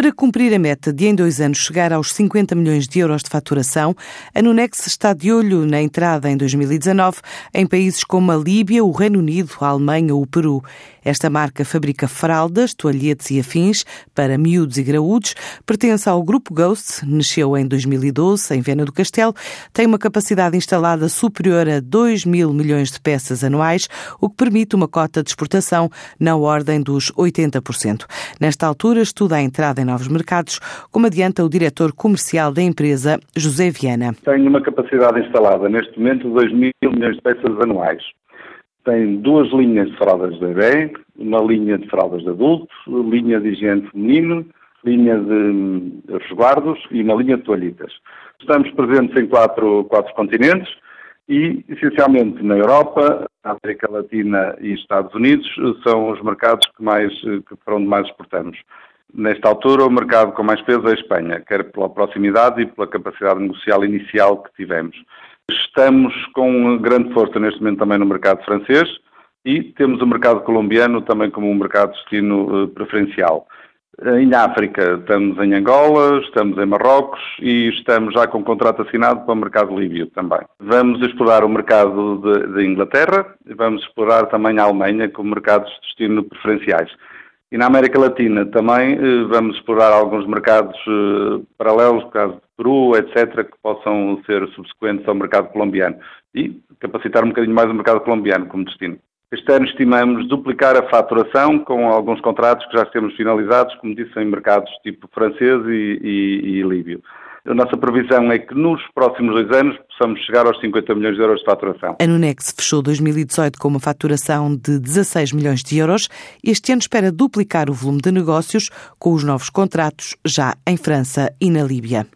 Para cumprir a meta de em dois anos chegar aos 50 milhões de euros de faturação, a Nunex está de olho na entrada em 2019 em países como a Líbia, o Reino Unido, a Alemanha ou o Peru. Esta marca fabrica fraldas, toalhetes e afins para miúdos e graúdos, pertence ao Grupo Ghost, nasceu em 2012 em Viana do Castelo, tem uma capacidade instalada superior a 2 mil milhões de peças anuais, o que permite uma cota de exportação na ordem dos 80%. Nesta altura, estuda a entrada em novos mercados, como adianta o diretor comercial da empresa, José Viana. Tem uma capacidade instalada neste momento de 2 mil milhões de peças anuais. Tem duas linhas de fraldas de bebê, uma linha de fraldas de adultos, linha de higiene feminino, linha de resguardos e uma linha de toalhitas. Estamos presentes em quatro, quatro continentes e, essencialmente, na Europa, América Latina e Estados Unidos são os mercados que mais, que para onde mais exportamos. Nesta altura, o mercado com mais peso é a Espanha, quer pela proximidade e pela capacidade negocial inicial que tivemos. Estamos com grande força neste momento também no mercado francês e temos o mercado colombiano também como um mercado de destino eh, preferencial. Em África estamos em Angola, estamos em Marrocos e estamos já com contrato assinado para o mercado líbio também. Vamos explorar o mercado de Inglaterra e vamos explorar também a Alemanha como mercados de destino preferenciais. E na América Latina também eh, vamos explorar alguns mercados eh, paralelos, no caso de Peru, etc., que possam ser subsequentes ao mercado colombiano e capacitar um bocadinho mais o mercado colombiano como destino. Este ano estimamos duplicar a faturação com alguns contratos que já temos finalizados, como disse, em mercados tipo francês e, e, e líbio. A nossa previsão é que nos próximos dois anos possamos chegar aos 50 milhões de euros de faturação. A Nunex fechou 2018 com uma faturação de 16 milhões de euros. Este ano espera duplicar o volume de negócios com os novos contratos já em França e na Líbia.